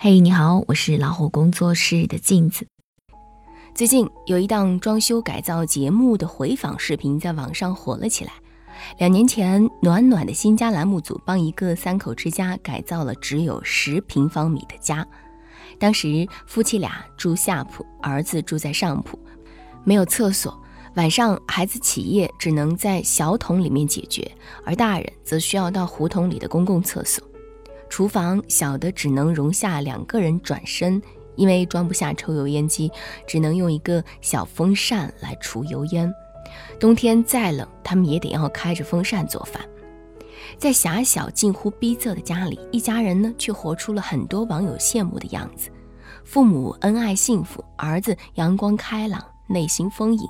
嘿，你好，我是老虎工作室的镜子。最近有一档装修改造节目的回访视频在网上火了起来。两年前，暖暖的新家栏目组帮一个三口之家改造了只有十平方米的家。当时夫妻俩住下铺，儿子住在上铺，没有厕所，晚上孩子起夜只能在小桶里面解决，而大人则需要到胡同里的公共厕所。厨房小的只能容下两个人转身，因为装不下抽油烟机，只能用一个小风扇来除油烟。冬天再冷，他们也得要开着风扇做饭。在狭小近乎逼仄的家里，一家人呢却活出了很多网友羡慕的样子：父母恩爱幸福，儿子阳光开朗，内心丰盈，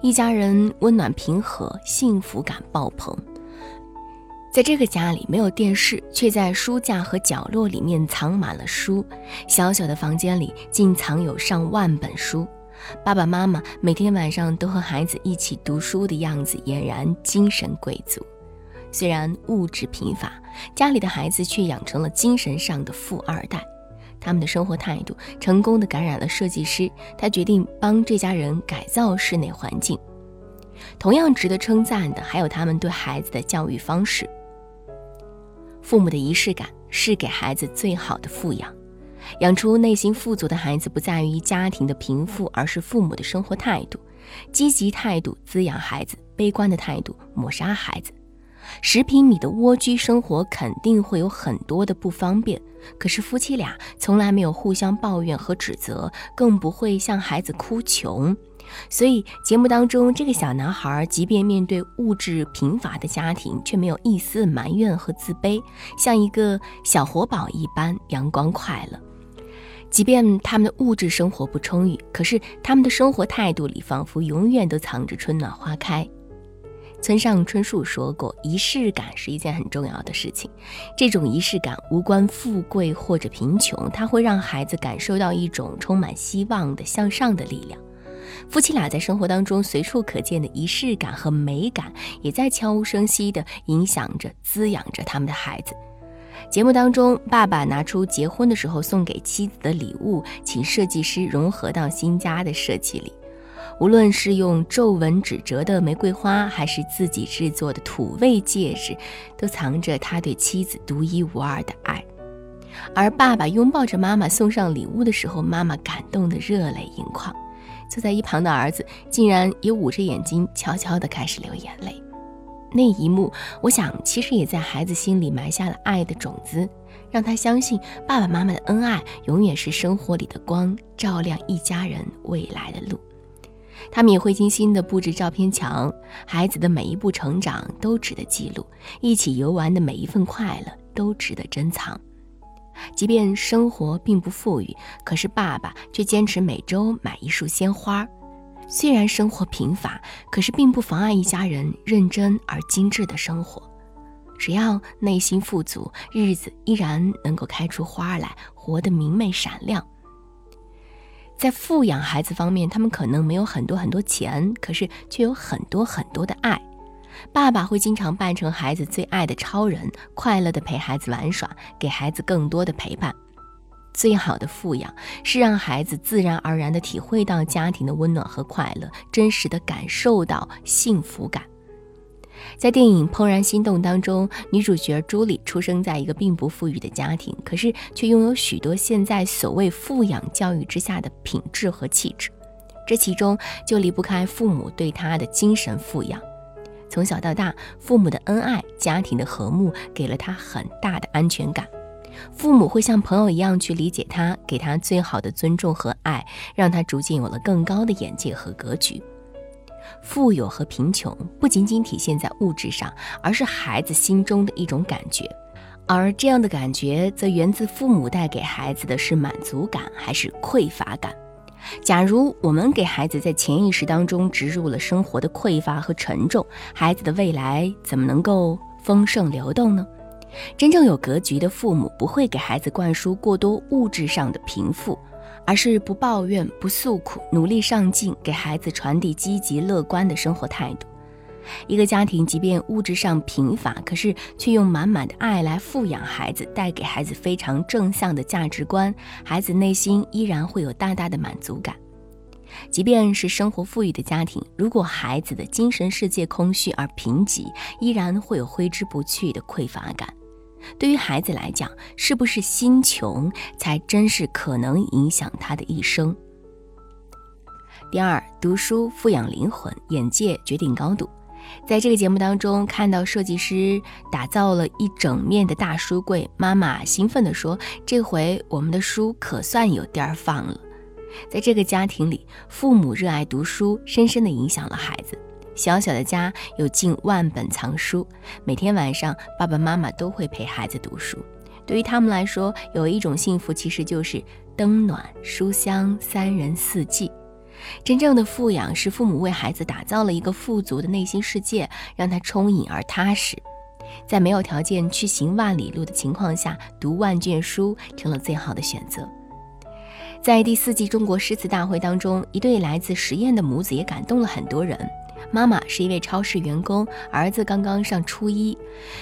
一家人温暖平和，幸福感爆棚。在这个家里没有电视，却在书架和角落里面藏满了书。小小的房间里竟藏有上万本书。爸爸妈妈每天晚上都和孩子一起读书的样子，俨然精神贵族。虽然物质贫乏，家里的孩子却养成了精神上的富二代。他们的生活态度成功的感染了设计师，他决定帮这家人改造室内环境。同样值得称赞的还有他们对孩子的教育方式。父母的仪式感是给孩子最好的富养，养出内心富足的孩子，不在于家庭的贫富，而是父母的生活态度。积极态度滋养孩子，悲观的态度抹杀孩子。十平米的蜗居生活肯定会有很多的不方便，可是夫妻俩从来没有互相抱怨和指责，更不会向孩子哭穷。所以，节目当中这个小男孩，即便面对物质贫乏的家庭，却没有一丝埋怨和自卑，像一个小活宝一般阳光快乐。即便他们的物质生活不充裕，可是他们的生活态度里仿佛永远都藏着春暖花开。村上春树说过：“仪式感是一件很重要的事情，这种仪式感无关富贵或者贫穷，它会让孩子感受到一种充满希望的向上的力量。”夫妻俩在生活当中随处可见的仪式感和美感，也在悄无声息地影响着、滋养着他们的孩子。节目当中，爸爸拿出结婚的时候送给妻子的礼物，请设计师融合到新家的设计里。无论是用皱纹纸折的玫瑰花，还是自己制作的土味戒指，都藏着他对妻子独一无二的爱。而爸爸拥抱着妈妈送上礼物的时候，妈妈感动得热泪盈眶。坐在一旁的儿子竟然也捂着眼睛，悄悄地开始流眼泪。那一幕，我想其实也在孩子心里埋下了爱的种子，让他相信爸爸妈妈的恩爱永远是生活里的光，照亮一家人未来的路。他们也会精心地布置照片墙，孩子的每一步成长都值得记录，一起游玩的每一份快乐都值得珍藏。即便生活并不富裕，可是爸爸却坚持每周买一束鲜花。虽然生活贫乏，可是并不妨碍一家人认真而精致的生活。只要内心富足，日子依然能够开出花来，活得明媚闪亮。在富养孩子方面，他们可能没有很多很多钱，可是却有很多很多的爱。爸爸会经常扮成孩子最爱的超人，快乐地陪孩子玩耍，给孩子更多的陪伴。最好的富养是让孩子自然而然地体会到家庭的温暖和快乐，真实地感受到幸福感。在电影《怦然心动》当中，女主角朱莉出生在一个并不富裕的家庭，可是却拥有许多现在所谓富养教育之下的品质和气质。这其中就离不开父母对她的精神富养。从小到大，父母的恩爱、家庭的和睦，给了他很大的安全感。父母会像朋友一样去理解他，给他最好的尊重和爱，让他逐渐有了更高的眼界和格局。富有和贫穷不仅仅体现在物质上，而是孩子心中的一种感觉，而这样的感觉则源自父母带给孩子的是满足感还是匮乏感。假如我们给孩子在潜意识当中植入了生活的匮乏和沉重，孩子的未来怎么能够丰盛流动呢？真正有格局的父母不会给孩子灌输过多物质上的贫富，而是不抱怨、不诉苦，努力上进，给孩子传递积极乐观的生活态度。一个家庭即便物质上贫乏，可是却用满满的爱来富养孩子，带给孩子非常正向的价值观，孩子内心依然会有大大的满足感。即便是生活富裕的家庭，如果孩子的精神世界空虚而贫瘠，依然会有挥之不去的匮乏感。对于孩子来讲，是不是心穷，才真是可能影响他的一生。第二，读书富养灵魂，眼界决定高度。在这个节目当中，看到设计师打造了一整面的大书柜，妈妈兴奋地说：“这回我们的书可算有地儿放了。”在这个家庭里，父母热爱读书，深深地影响了孩子。小小的家有近万本藏书，每天晚上爸爸妈妈都会陪孩子读书。对于他们来说，有一种幸福其实就是灯暖书香三人四季。真正的富养是父母为孩子打造了一个富足的内心世界，让他充盈而踏实。在没有条件去行万里路的情况下，读万卷书成了最好的选择。在第四季中国诗词大会当中，一对来自十堰的母子也感动了很多人。妈妈是一位超市员工，儿子刚刚上初一。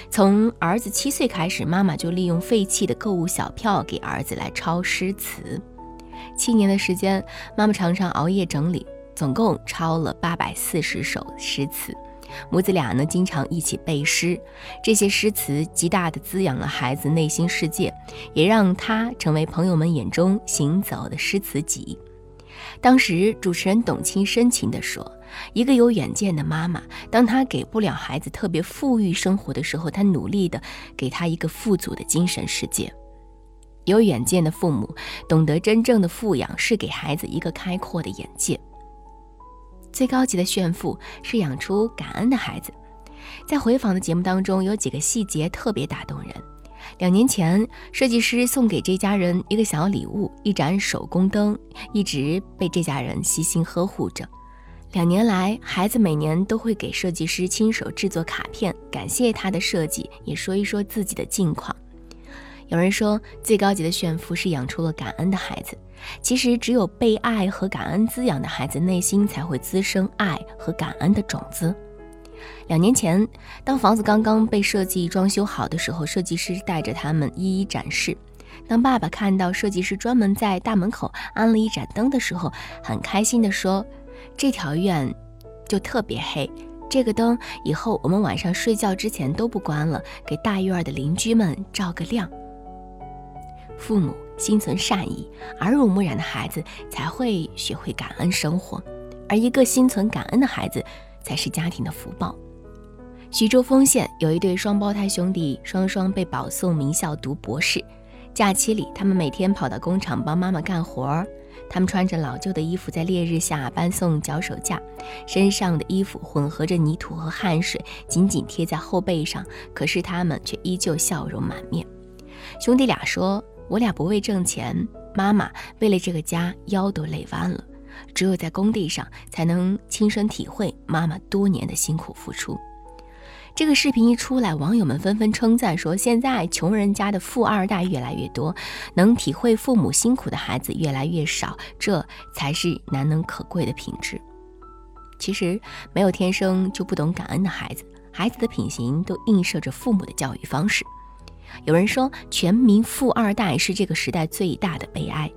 从儿子七岁开始，妈妈就利用废弃的购物小票给儿子来抄诗词。七年的时间，妈妈常常熬夜整理，总共抄了八百四十首诗词。母子俩呢，经常一起背诗，这些诗词极大的滋养了孩子内心世界，也让他成为朋友们眼中行走的诗词集。当时主持人董卿深情地说：“一个有远见的妈妈，当她给不了孩子特别富裕生活的时候，她努力地给他一个富足的精神世界。”有远见的父母懂得，真正的富养是给孩子一个开阔的眼界。最高级的炫富是养出感恩的孩子。在回访的节目当中，有几个细节特别打动人。两年前，设计师送给这家人一个小礼物——一盏手工灯，一直被这家人悉心呵护着。两年来，孩子每年都会给设计师亲手制作卡片，感谢他的设计，也说一说自己的近况。有人说，最高级的炫富是养出了感恩的孩子。其实，只有被爱和感恩滋养的孩子，内心才会滋生爱和感恩的种子。两年前，当房子刚刚被设计装修好的时候，设计师带着他们一一展示。当爸爸看到设计师专门在大门口安了一盏灯的时候，很开心地说：“这条院就特别黑，这个灯以后我们晚上睡觉之前都不关了，给大院的邻居们照个亮。”父母心存善意，耳濡目染的孩子才会学会感恩生活，而一个心存感恩的孩子，才是家庭的福报。徐州丰县有一对双胞胎兄弟，双双被保送名校读博士。假期里，他们每天跑到工厂帮妈妈干活儿。他们穿着老旧的衣服，在烈日下搬送脚手架，身上的衣服混合着泥土和汗水，紧紧贴在后背上。可是他们却依旧笑容满面。兄弟俩说。我俩不为挣钱，妈妈为了这个家腰都累弯了。只有在工地上，才能亲身体会妈妈多年的辛苦付出。这个视频一出来，网友们纷纷称赞说：“现在穷人家的富二代越来越多，能体会父母辛苦的孩子越来越少，这才是难能可贵的品质。”其实，没有天生就不懂感恩的孩子，孩子的品行都映射着父母的教育方式。有人说，全民富二代是这个时代最大的悲哀。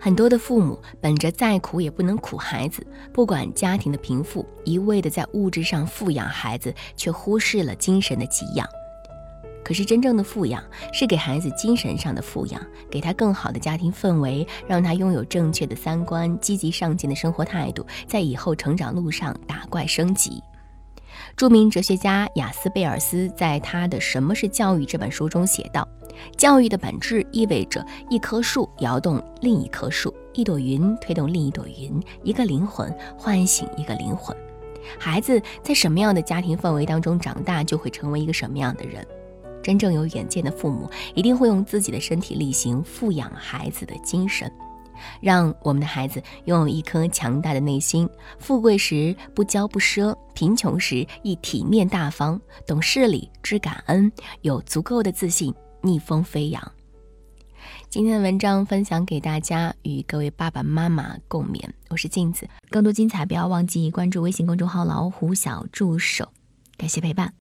很多的父母本着再苦也不能苦孩子，不管家庭的贫富，一味的在物质上富养孩子，却忽视了精神的给养。可是，真正的富养是给孩子精神上的富养，给他更好的家庭氛围，让他拥有正确的三观、积极上进的生活态度，在以后成长路上打怪升级。著名哲学家雅斯贝尔斯在他的《什么是教育》这本书中写道：“教育的本质意味着一棵树摇动另一棵树，一朵云推动另一朵云，一个灵魂唤醒一个灵魂。孩子在什么样的家庭氛围当中长大，就会成为一个什么样的人。真正有远见的父母，一定会用自己的身体力行富养孩子的精神。”让我们的孩子拥有一颗强大的内心，富贵时不骄不奢，贫穷时亦体面大方，懂事理，知感恩，有足够的自信，逆风飞扬。今天的文章分享给大家，与各位爸爸妈妈共勉。我是镜子，更多精彩不要忘记关注微信公众号“老虎小助手”。感谢陪伴。